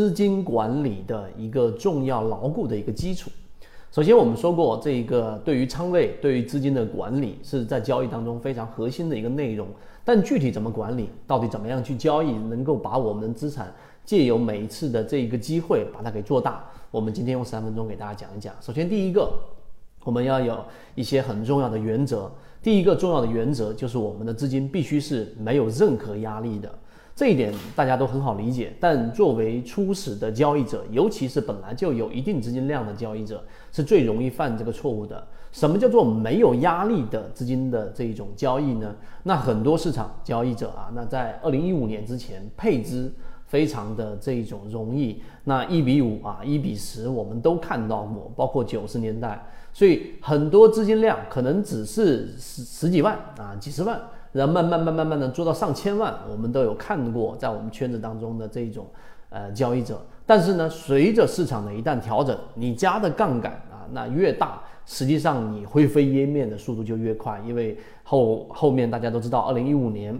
资金管理的一个重要牢固的一个基础。首先，我们说过，这一个对于仓位、对于资金的管理是在交易当中非常核心的一个内容。但具体怎么管理，到底怎么样去交易，能够把我们资产借由每一次的这一个机会把它给做大，我们今天用三分钟给大家讲一讲。首先，第一个，我们要有一些很重要的原则。第一个重要的原则就是我们的资金必须是没有任何压力的。这一点大家都很好理解，但作为初始的交易者，尤其是本来就有一定资金量的交易者，是最容易犯这个错误的。什么叫做没有压力的资金的这一种交易呢？那很多市场交易者啊，那在二零一五年之前配资非常的这一种容易，那一比五啊，一比十，我们都看到过，包括九十年代，所以很多资金量可能只是十十几万啊，几十万。然后慢慢慢慢慢的做到上千万，我们都有看过，在我们圈子当中的这种呃交易者。但是呢，随着市场的一旦调整，你加的杠杆啊，那越大，实际上你灰飞烟灭的速度就越快。因为后后面大家都知道，二零一五年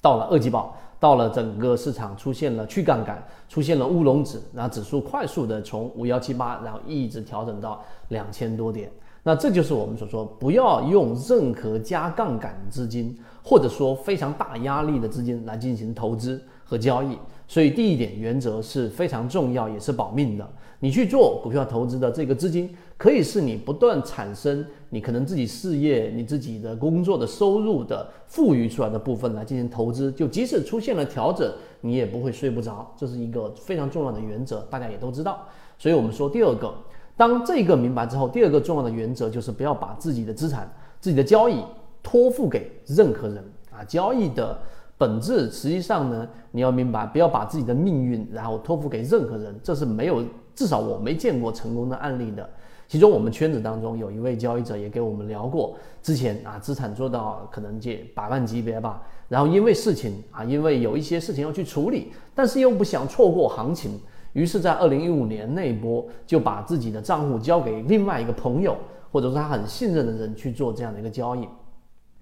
到了二级报，到了整个市场出现了去杠杆，出现了乌龙指，然后指数快速的从五幺七八，然后一直调整到两千多点。那这就是我们所说，不要用任何加杠杆资金，或者说非常大压力的资金来进行投资和交易。所以第一点原则是非常重要，也是保命的。你去做股票投资的这个资金，可以是你不断产生你可能自己事业、你自己的工作的收入的富裕出来的部分来进行投资。就即使出现了调整，你也不会睡不着。这是一个非常重要的原则，大家也都知道。所以我们说第二个。当这个明白之后，第二个重要的原则就是不要把自己的资产、自己的交易托付给任何人啊。交易的本质实际上呢，你要明白，不要把自己的命运然后托付给任何人，这是没有，至少我没见过成功的案例的。其中我们圈子当中有一位交易者也给我们聊过，之前啊资产做到可能借百万级别吧，然后因为事情啊，因为有一些事情要去处理，但是又不想错过行情。于是，在二零一五年那一波，就把自己的账户交给另外一个朋友，或者说他很信任的人去做这样的一个交易。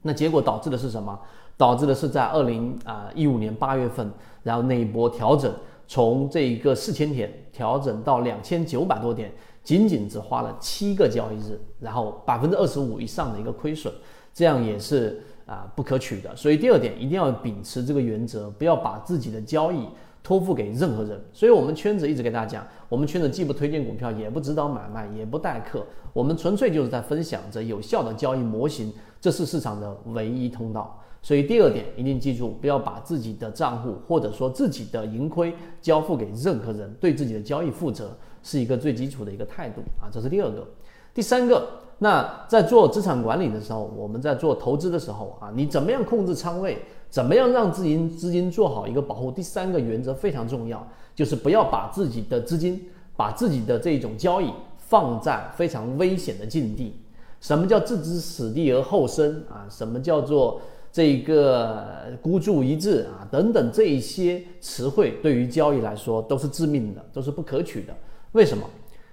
那结果导致的是什么？导致的是在二零啊一五年八月份，然后那一波调整，从这一个四千点调整到两千九百多点，仅仅只花了七个交易日，然后百分之二十五以上的一个亏损，这样也是啊不可取的。所以第二点，一定要秉持这个原则，不要把自己的交易。托付给任何人，所以我们圈子一直给大家讲，我们圈子既不推荐股票，也不指导买卖，也不代课，我们纯粹就是在分享着有效的交易模型，这是市场的唯一通道。所以第二点一定记住，不要把自己的账户或者说自己的盈亏交付给任何人，对自己的交易负责是一个最基础的一个态度啊，这是第二个。第三个，那在做资产管理的时候，我们在做投资的时候啊，你怎么样控制仓位？怎么样让资金资金做好一个保护？第三个原则非常重要，就是不要把自己的资金、把自己的这种交易放在非常危险的境地。什么叫置之死地而后生啊？什么叫做这个孤注一掷啊？等等这一些词汇对于交易来说都是致命的，都是不可取的。为什么？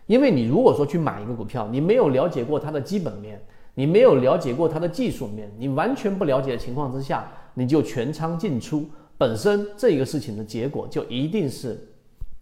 因为你如果说去买一个股票，你没有了解过它的基本面，你没有了解过它的技术面，你完全不了解的情况之下。你就全仓进出，本身这个事情的结果就一定是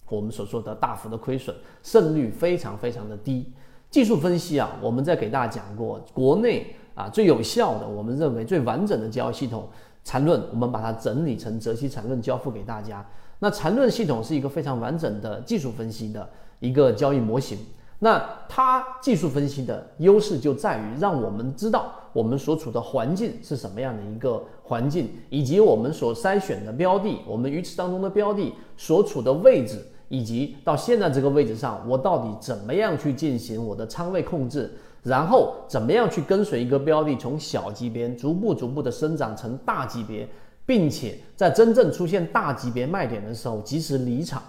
我们所说的大幅的亏损，胜率非常非常的低。技术分析啊，我们在给大家讲过，国内啊最有效的，我们认为最完整的交易系统缠论，我们把它整理成泽西缠论交付给大家。那缠论系统是一个非常完整的技术分析的一个交易模型。那它技术分析的优势就在于让我们知道我们所处的环境是什么样的一个环境，以及我们所筛选的标的，我们鱼池当中的标的所处的位置，以及到现在这个位置上，我到底怎么样去进行我的仓位控制，然后怎么样去跟随一个标的从小级别逐步逐步的生长成大级别，并且在真正出现大级别卖点的时候及时离场。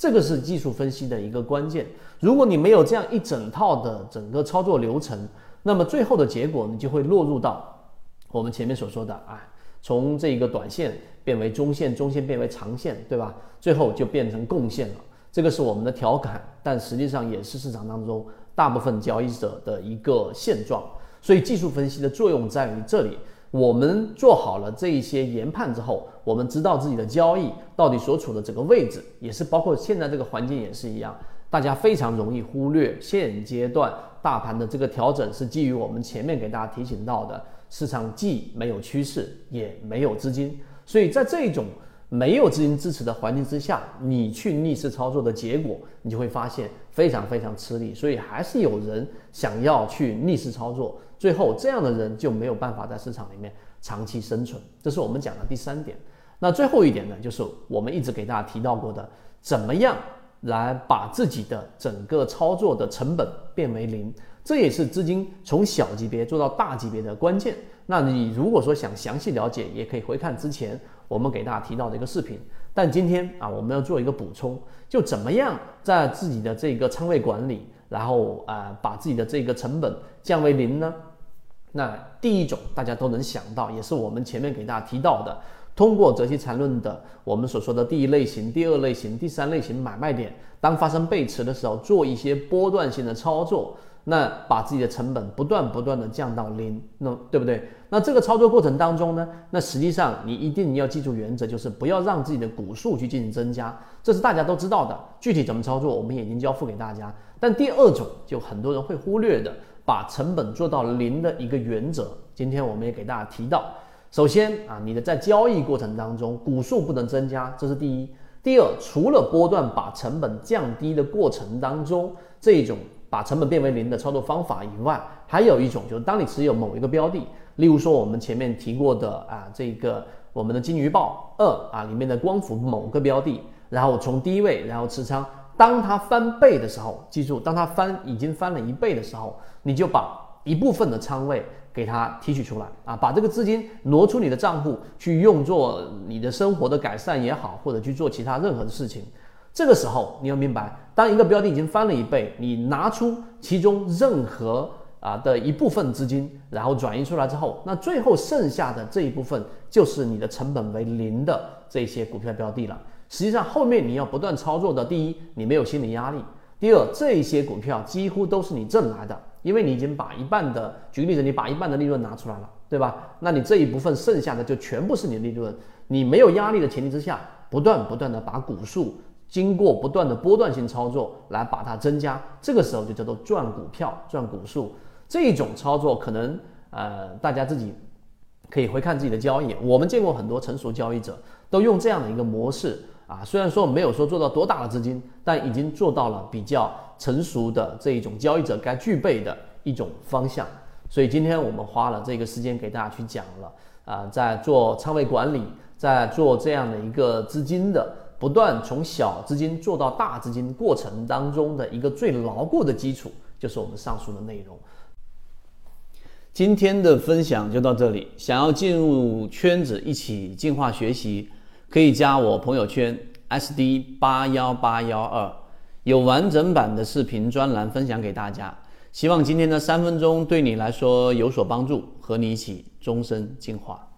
这个是技术分析的一个关键。如果你没有这样一整套的整个操作流程，那么最后的结果你就会落入到我们前面所说的啊，从这个短线变为中线，中线变为长线，对吧？最后就变成共线了。这个是我们的调侃，但实际上也是市场当中大部分交易者的一个现状。所以技术分析的作用在于这里。我们做好了这一些研判之后，我们知道自己的交易到底所处的整个位置，也是包括现在这个环境也是一样，大家非常容易忽略现阶段大盘的这个调整是基于我们前面给大家提醒到的，市场既没有趋势，也没有资金，所以在这种没有资金支持的环境之下，你去逆势操作的结果，你就会发现非常非常吃力，所以还是有人想要去逆势操作。最后，这样的人就没有办法在市场里面长期生存，这是我们讲的第三点。那最后一点呢，就是我们一直给大家提到过的，怎么样来把自己的整个操作的成本变为零，这也是资金从小级别做到大级别的关键。那你如果说想详细了解，也可以回看之前我们给大家提到的一个视频。但今天啊，我们要做一个补充，就怎么样在自己的这个仓位管理，然后啊，把自己的这个成本降为零呢？那第一种大家都能想到，也是我们前面给大家提到的，通过择期缠论的我们所说的第一类型、第二类型、第三类型买卖点，当发生背驰的时候，做一些波段性的操作，那把自己的成本不断不断的降到零，那对不对？那这个操作过程当中呢，那实际上你一定要记住原则，就是不要让自己的股数去进行增加，这是大家都知道的。具体怎么操作，我们已经交付给大家。但第二种就很多人会忽略的。把成本做到零的一个原则，今天我们也给大家提到。首先啊，你的在交易过程当中，股数不能增加，这是第一。第二，除了波段把成本降低的过程当中，这种把成本变为零的操作方法以外，还有一种就是当你持有某一个标的，例如说我们前面提过的啊，这个我们的金鱼报二啊里面的光伏某个标的，然后从低位然后持仓。当它翻倍的时候，记住，当它翻已经翻了一倍的时候，你就把一部分的仓位给它提取出来啊，把这个资金挪出你的账户去用作你的生活的改善也好，或者去做其他任何的事情。这个时候你要明白，当一个标的已经翻了一倍，你拿出其中任何啊的一部分资金，然后转移出来之后，那最后剩下的这一部分就是你的成本为零的这些股票标的了。实际上，后面你要不断操作的，第一，你没有心理压力；第二，这些股票几乎都是你挣来的，因为你已经把一半的，举个例子，你把一半的利润拿出来了，对吧？那你这一部分剩下的就全部是你的利润。你没有压力的前提之下，不断不断的把股数经过不断的波段性操作来把它增加，这个时候就叫做赚股票、赚股数。这种操作可能呃，大家自己可以回看自己的交易，我们见过很多成熟交易者都用这样的一个模式。啊，虽然说没有说做到多大的资金，但已经做到了比较成熟的这一种交易者该具备的一种方向。所以今天我们花了这个时间给大家去讲了啊，在做仓位管理，在做这样的一个资金的不断从小资金做到大资金过程当中的一个最牢固的基础，就是我们上述的内容。今天的分享就到这里，想要进入圈子一起进化学习。可以加我朋友圈 SD 八幺八幺二，有完整版的视频专栏分享给大家。希望今天的三分钟对你来说有所帮助，和你一起终身进化。